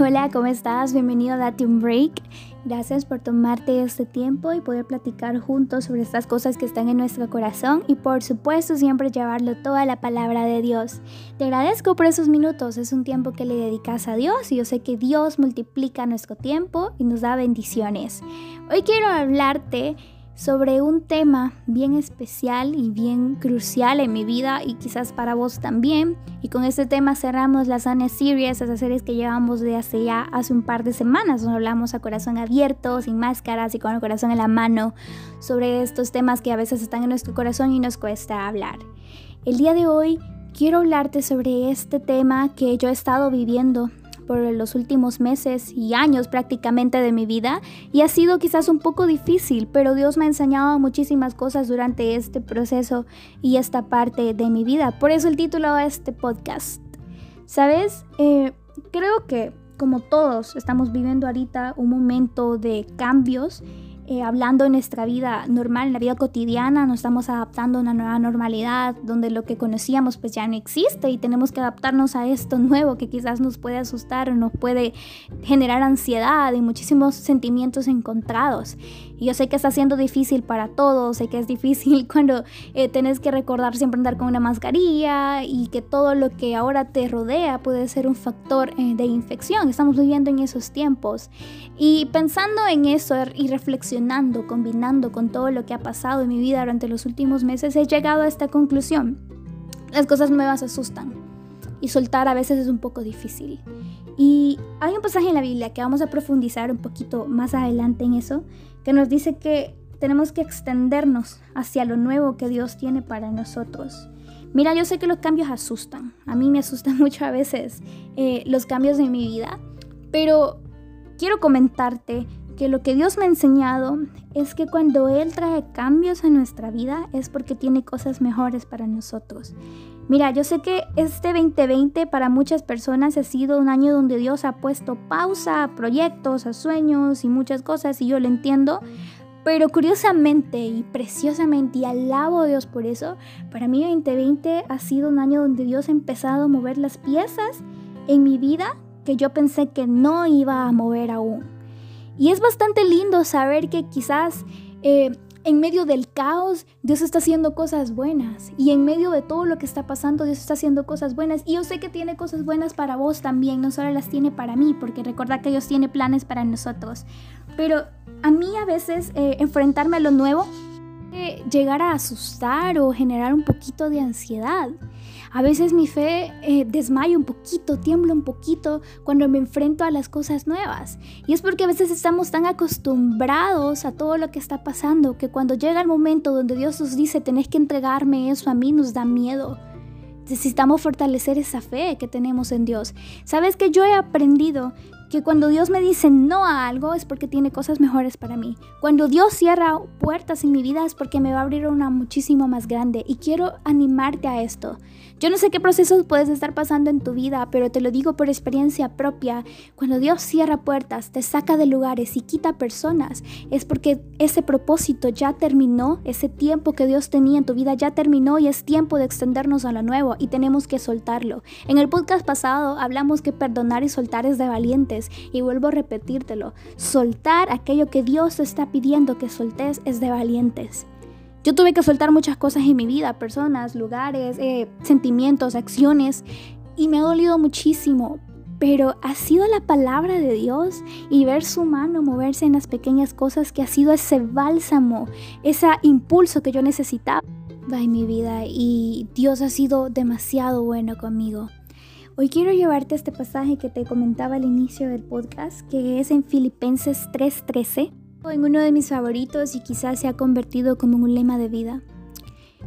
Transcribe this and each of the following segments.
Hola, ¿cómo estás? Bienvenido a Date un Break. Gracias por tomarte este tiempo y poder platicar juntos sobre estas cosas que están en nuestro corazón y por supuesto siempre llevarlo toda la palabra de Dios. Te agradezco por esos minutos, es un tiempo que le dedicas a Dios y yo sé que Dios multiplica nuestro tiempo y nos da bendiciones. Hoy quiero hablarte sobre un tema bien especial y bien crucial en mi vida y quizás para vos también. Y con este tema cerramos la Sana Series, esas series que llevamos de hace ya hace un par de semanas, donde hablamos a corazón abierto, sin máscaras y con el corazón en la mano sobre estos temas que a veces están en nuestro corazón y nos cuesta hablar. El día de hoy quiero hablarte sobre este tema que yo he estado viviendo por los últimos meses y años prácticamente de mi vida y ha sido quizás un poco difícil, pero Dios me ha enseñado muchísimas cosas durante este proceso y esta parte de mi vida. Por eso el título de este podcast. ¿Sabes? Eh, creo que como todos estamos viviendo ahorita un momento de cambios eh, hablando en nuestra vida normal, en la vida cotidiana, nos estamos adaptando a una nueva normalidad donde lo que conocíamos pues ya no existe y tenemos que adaptarnos a esto nuevo que quizás nos puede asustar o nos puede generar ansiedad y muchísimos sentimientos encontrados. Y yo sé que está siendo difícil para todos, sé que es difícil cuando eh, tienes que recordar siempre andar con una mascarilla y que todo lo que ahora te rodea puede ser un factor eh, de infección. Estamos viviendo en esos tiempos. Y pensando en eso y reflexionando, combinando con todo lo que ha pasado en mi vida durante los últimos meses, he llegado a esta conclusión. Las cosas nuevas asustan y soltar a veces es un poco difícil. Y hay un pasaje en la Biblia que vamos a profundizar un poquito más adelante en eso, que nos dice que tenemos que extendernos hacia lo nuevo que Dios tiene para nosotros. Mira, yo sé que los cambios asustan. A mí me asustan mucho a veces eh, los cambios en mi vida, pero quiero comentarte que lo que Dios me ha enseñado es que cuando Él trae cambios a nuestra vida es porque tiene cosas mejores para nosotros. Mira, yo sé que este 2020 para muchas personas ha sido un año donde Dios ha puesto pausa a proyectos, a sueños y muchas cosas y yo lo entiendo. Pero curiosamente y preciosamente, y alabo a Dios por eso, para mí 2020 ha sido un año donde Dios ha empezado a mover las piezas en mi vida que yo pensé que no iba a mover aún. Y es bastante lindo saber que quizás eh, en medio del caos, Dios está haciendo cosas buenas. Y en medio de todo lo que está pasando, Dios está haciendo cosas buenas. Y yo sé que tiene cosas buenas para vos también, no solo las tiene para mí, porque recordad que Dios tiene planes para nosotros. Pero a mí a veces eh, enfrentarme a lo nuevo, eh, llegar a asustar o generar un poquito de ansiedad. A veces mi fe eh, desmaya un poquito, tiembla un poquito cuando me enfrento a las cosas nuevas. Y es porque a veces estamos tan acostumbrados a todo lo que está pasando que cuando llega el momento donde Dios nos dice tenés que entregarme eso a mí nos da miedo. Necesitamos fortalecer esa fe que tenemos en Dios. Sabes que yo he aprendido que cuando Dios me dice no a algo es porque tiene cosas mejores para mí. Cuando Dios cierra puertas en mi vida es porque me va a abrir una muchísimo más grande y quiero animarte a esto. Yo no sé qué procesos puedes estar pasando en tu vida, pero te lo digo por experiencia propia. Cuando Dios cierra puertas, te saca de lugares y quita personas, es porque ese propósito ya terminó, ese tiempo que Dios tenía en tu vida ya terminó y es tiempo de extendernos a lo nuevo y tenemos que soltarlo. En el podcast pasado hablamos que perdonar y soltar es de valientes y vuelvo a repetírtelo. Soltar aquello que Dios te está pidiendo que soltes es de valientes. Yo tuve que soltar muchas cosas en mi vida, personas, lugares, eh, sentimientos, acciones, y me ha dolido muchísimo. Pero ha sido la palabra de Dios y ver su mano moverse en las pequeñas cosas que ha sido ese bálsamo, ese impulso que yo necesitaba en mi vida y Dios ha sido demasiado bueno conmigo. Hoy quiero llevarte este pasaje que te comentaba al inicio del podcast, que es en Filipenses 3:13 en uno de mis favoritos y quizás se ha convertido como un lema de vida.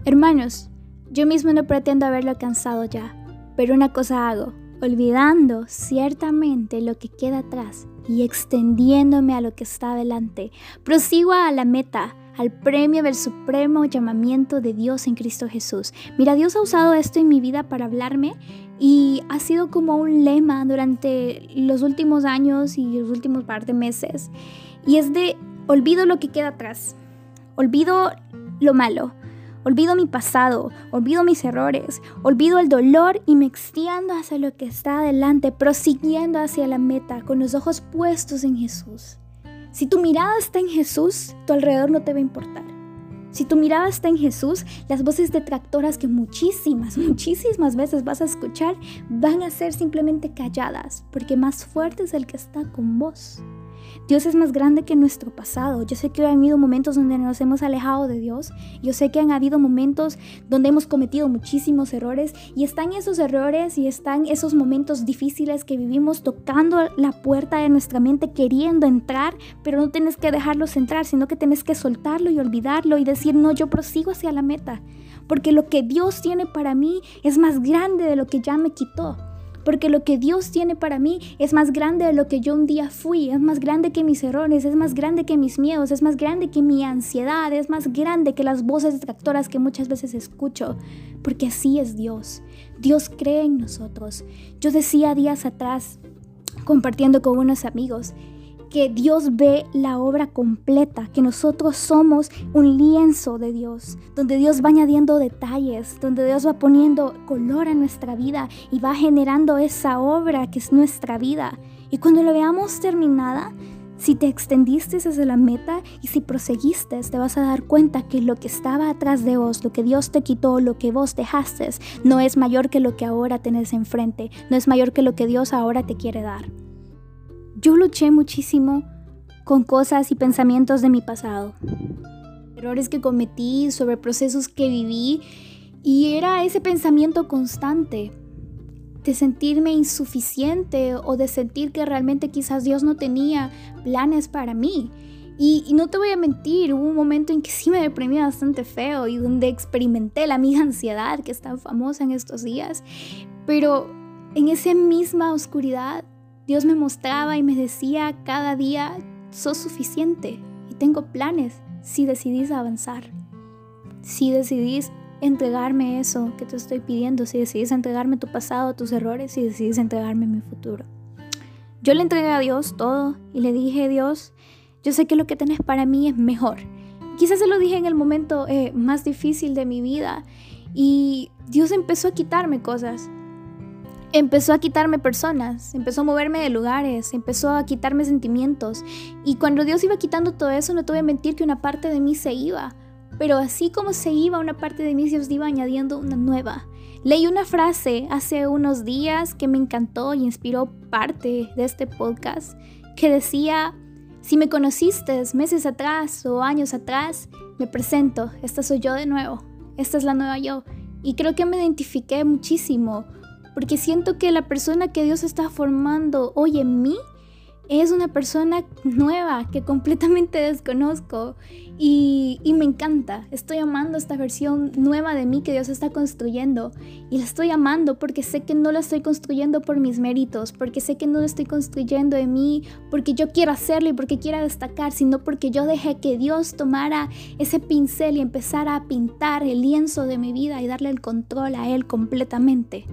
Hermanos, yo mismo no pretendo haberlo alcanzado ya, pero una cosa hago, olvidando ciertamente lo que queda atrás y extendiéndome a lo que está delante, prosigo a la meta, al premio del supremo llamamiento de Dios en Cristo Jesús. Mira, Dios ha usado esto en mi vida para hablarme y ha sido como un lema durante los últimos años y los últimos par de meses. Y es de olvido lo que queda atrás, olvido lo malo, olvido mi pasado, olvido mis errores, olvido el dolor y me extiendo hacia lo que está adelante, prosiguiendo hacia la meta, con los ojos puestos en Jesús. Si tu mirada está en Jesús, tu alrededor no te va a importar. Si tu mirada está en Jesús, las voces detractoras que muchísimas, muchísimas veces vas a escuchar van a ser simplemente calladas, porque más fuerte es el que está con vos. Dios es más grande que nuestro pasado. Yo sé que han habido momentos donde nos hemos alejado de Dios. Yo sé que han habido momentos donde hemos cometido muchísimos errores y están esos errores y están esos momentos difíciles que vivimos tocando la puerta de nuestra mente queriendo entrar, pero no tienes que dejarlos entrar, sino que tienes que soltarlo y olvidarlo y decir, no, yo prosigo hacia la meta. Porque lo que Dios tiene para mí es más grande de lo que ya me quitó porque lo que Dios tiene para mí es más grande de lo que yo un día fui, es más grande que mis errores, es más grande que mis miedos, es más grande que mi ansiedad, es más grande que las voces detractoras que muchas veces escucho, porque así es Dios. Dios cree en nosotros. Yo decía días atrás, compartiendo con unos amigos, que Dios ve la obra completa, que nosotros somos un lienzo de Dios, donde Dios va añadiendo detalles, donde Dios va poniendo color a nuestra vida y va generando esa obra que es nuestra vida. Y cuando lo veamos terminada, si te extendiste hacia la meta y si proseguiste, te vas a dar cuenta que lo que estaba atrás de vos, lo que Dios te quitó, lo que vos dejaste, no es mayor que lo que ahora tenés enfrente, no es mayor que lo que Dios ahora te quiere dar. Yo luché muchísimo con cosas y pensamientos de mi pasado, errores que cometí, sobre procesos que viví, y era ese pensamiento constante de sentirme insuficiente o de sentir que realmente quizás Dios no tenía planes para mí. Y, no te voy a mentir, hubo un momento en que sí me deprimí bastante feo y donde experimenté la misma ansiedad que es tan famosa en estos días. Pero en esa misma oscuridad Dios me mostraba y me decía cada día, sos suficiente y tengo planes si decidís avanzar, si decidís entregarme eso que te estoy pidiendo, si decidís entregarme tu pasado, tus errores, si decidís entregarme mi futuro. Yo le entregué a Dios todo y le dije, Dios, yo sé que lo que tenés para mí es mejor. Quizás se lo dije en el momento eh, más difícil de mi vida y Dios empezó a quitarme cosas empezó a quitarme personas, empezó a moverme de lugares, empezó a quitarme sentimientos. Y cuando Dios iba quitando todo eso, no te voy a mentir que una parte de mí se iba. Pero así como se iba una parte de mí, Dios iba añadiendo una nueva. Leí una frase hace unos días que me encantó y inspiró parte de este podcast, que decía, si me conociste meses atrás o años atrás, me presento, esta soy yo de nuevo, esta es la nueva yo. Y creo que me identifiqué muchísimo porque siento que la persona que Dios está formando hoy en mí es una persona nueva que completamente desconozco y, me encanta. Estoy amando esta versión nueva de mí que Dios está construyendo y la estoy amando porque sé que no la estoy construyendo por mis méritos, porque sé que no la estoy construyendo de mí porque yo quiero hacerlo y porque quiera destacar, sino porque yo dejé que Dios tomara ese pincel y empezara a pintar el lienzo de mi vida y darle el control a Él completamente.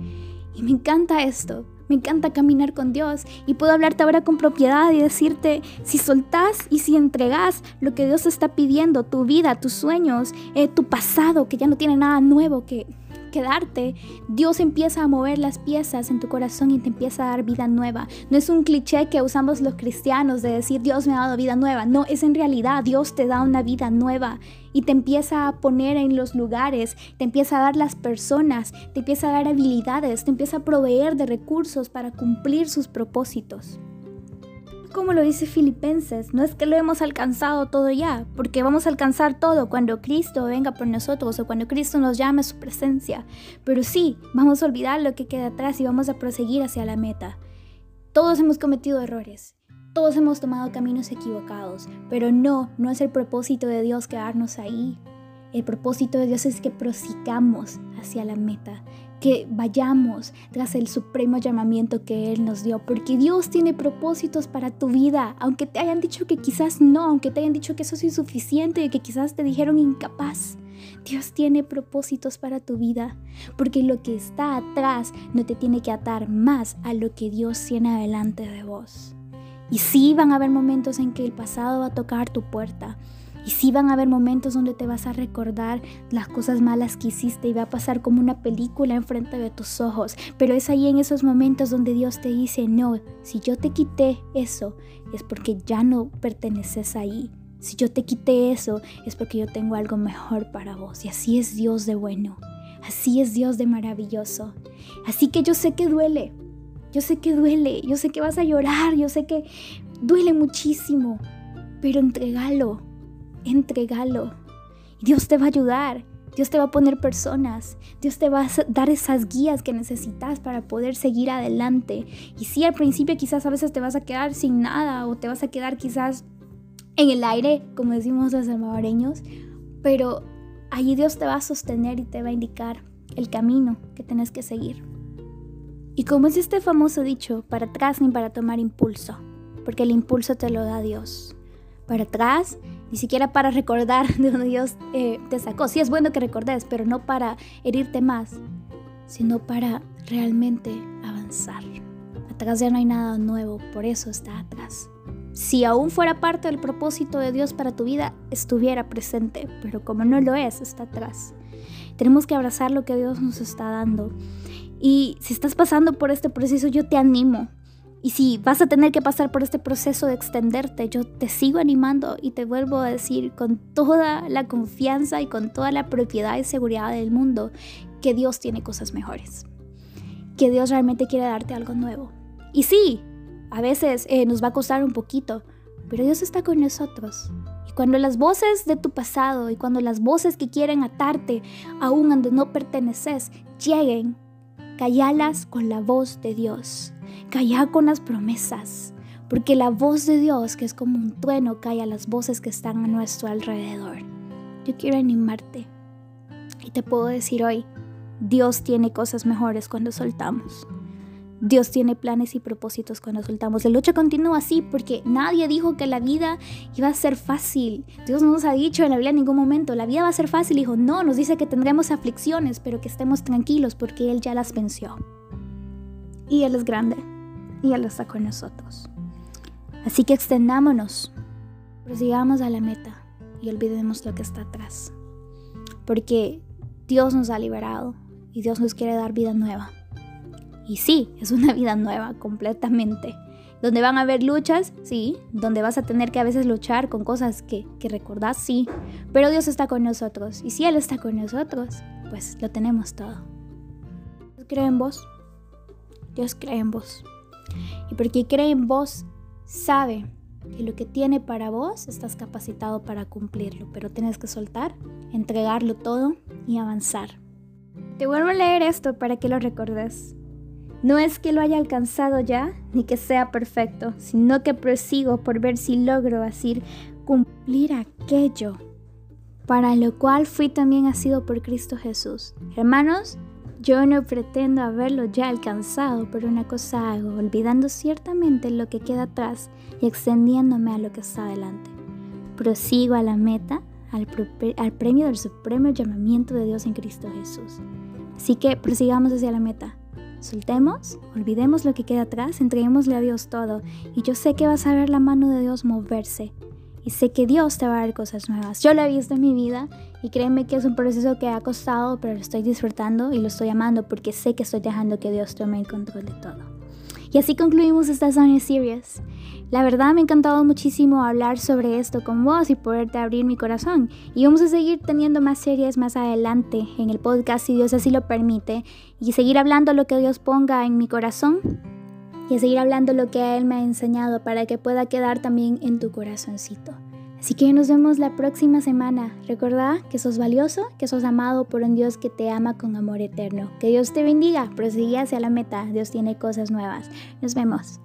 Y me encanta esto, me encanta caminar con Dios. Y puedo hablarte ahora con propiedad y decirte, si soltás y si entregás lo que Dios está pidiendo, tu vida, tus sueños, eh, tu pasado, que ya no tiene nada nuevo que, quedarte, Dios empieza a mover las piezas en tu corazón y te empieza a dar vida nueva. No es un cliché que usamos los cristianos de decir Dios me ha dado vida nueva. No, es en realidad Dios te da una vida nueva y te empieza a poner en los lugares, te empieza a dar las personas, te empieza a dar habilidades, te empieza a proveer de recursos para cumplir sus propósitos como lo dice Filipenses, no es que lo hemos alcanzado todo ya, porque vamos a alcanzar todo cuando Cristo venga por nosotros o cuando Cristo nos llame a su presencia, pero sí, vamos a olvidar lo que queda atrás y vamos a proseguir hacia la meta. Todos hemos cometido errores, todos hemos tomado caminos equivocados, pero no, no es el propósito de Dios quedarnos ahí. El propósito de Dios es que prosigamos hacia la meta, que vayamos tras el supremo llamamiento que Él nos dio, porque Dios tiene propósitos para tu vida, aunque te hayan dicho que quizás no, aunque te hayan dicho que eso es insuficiente, que quizás te dijeron incapaz. Dios tiene propósitos para tu vida, porque lo que está atrás no te tiene que atar más a lo que Dios tiene adelante de vos. Y sí van a haber momentos en que el pasado va a tocar tu puerta, Y sí van a haber momentos donde te vas a recordar las cosas malas que hiciste y va a pasar como una película enfrente de tus ojos. Pero es ahí en esos momentos donde Dios te dice, no, si yo te quité eso, es porque ya no perteneces ahí. Si yo te quité eso, es porque yo tengo algo mejor para vos. Y así es Dios de bueno. Así es Dios de maravilloso. Así que yo sé que duele. Yo sé que duele. Yo sé que vas a llorar. Yo sé que duele muchísimo. Pero entregalo entregalo. Dios te va a ayudar. Dios te va a poner personas. Dios te va a dar esas guías que necesitas para poder seguir adelante. Y si al principio quizás a veces te vas a quedar sin nada o te vas a quedar quizás en el aire, como decimos los salvadoreños, pero allí Dios te va a sostener y te va a indicar el camino que tienes que seguir. Y como es este famoso dicho, para atrás ni para tomar impulso, porque el impulso te lo da Dios. Para atrás ni siquiera para recordar de donde Dios eh, te sacó. Sí es bueno que recordes, pero no para herirte más, sino para realmente avanzar. Atrás ya no hay nada nuevo, por eso está atrás. Si aún fuera parte del propósito de Dios para tu vida, estuviera presente, pero como no lo es, está atrás. Tenemos que abrazar lo que Dios nos está dando. Y si estás pasando por este proceso, yo te animo y si vas a tener que pasar por este proceso de extenderte, yo te sigo animando y te vuelvo a decir con toda la confianza y con toda la propiedad y seguridad del mundo que Dios tiene cosas mejores. Que Dios realmente quiere darte algo nuevo. Y sí, a veces eh, nos va a costar un poquito, pero Dios está con nosotros. Y cuando las voces de tu pasado y cuando las voces que quieren atarte aún donde no perteneces lleguen, callalas con la voz de Dios Calla con las promesas, porque la voz de Dios, que es como un trueno, calla las voces que están a nuestro alrededor. Yo quiero animarte y te puedo decir hoy, Dios tiene cosas mejores cuando soltamos. Dios tiene planes y propósitos cuando soltamos. La lucha continúa así porque nadie dijo que la vida iba a ser fácil. Dios no nos ha dicho en la Biblia en ningún momento, la vida va a ser fácil. Dijo, no, nos dice que tendremos aflicciones, pero que estemos tranquilos porque Él ya las venció. Y Él es grande y Él está con nosotros. Así que extendámonos, prosigamos a la meta y olvidemos lo que está atrás. Porque Dios nos ha liberado y Dios nos quiere dar vida nueva. Y sí, es una vida nueva completamente. Donde van a haber luchas, sí. Donde vas a tener que a veces luchar con cosas que, que recordás, sí. Pero Dios está con nosotros. Y si Él está con nosotros, pues lo tenemos todo. Dios cree en vos. Dios cree en vos. Y porque cree en vos, sabe que lo que tiene para vos estás capacitado para cumplirlo, pero tienes que soltar, entregarlo todo y avanzar. Te vuelvo a leer esto para que lo recordes. No es que lo haya alcanzado ya, ni que sea perfecto, sino que prosigo por ver si logro así cumplir aquello para lo cual fui también asido por Cristo Jesús. Hermanos, yo no pretendo haberlo ya alcanzado, pero una cosa hago, olvidando ciertamente lo que queda atrás y extendiéndome a lo que está adelante. Prosigo a la meta, al, premio del supremo llamamiento de Dios en Cristo Jesús. Así que prosigamos hacia la meta. Soltemos, olvidemos lo que queda atrás, entreguémosle a Dios todo. Y yo sé que vas a ver la mano de Dios moverse y sé que Dios te va a dar cosas nuevas. Yo lo he visto en mi vida y créeme que es un proceso que ha costado, pero lo estoy disfrutando y lo estoy amando porque sé que estoy dejando que Dios tome el control de todo. Y así concluimos esta Sonia Series. La verdad me ha encantado muchísimo hablar sobre esto con vos y poderte abrir mi corazón. Y vamos a seguir teniendo más series más adelante en el podcast si Dios así lo permite. Y seguir hablando lo que Dios ponga en mi corazón y a seguir hablando lo que Él me ha enseñado para que pueda quedar también en tu corazoncito. Así que nos vemos la próxima semana. Recuerda que sos valioso, que sos amado por un Dios que te ama con amor eterno. Que Dios te bendiga, prosigue hacia la meta. Dios tiene cosas nuevas. Nos vemos.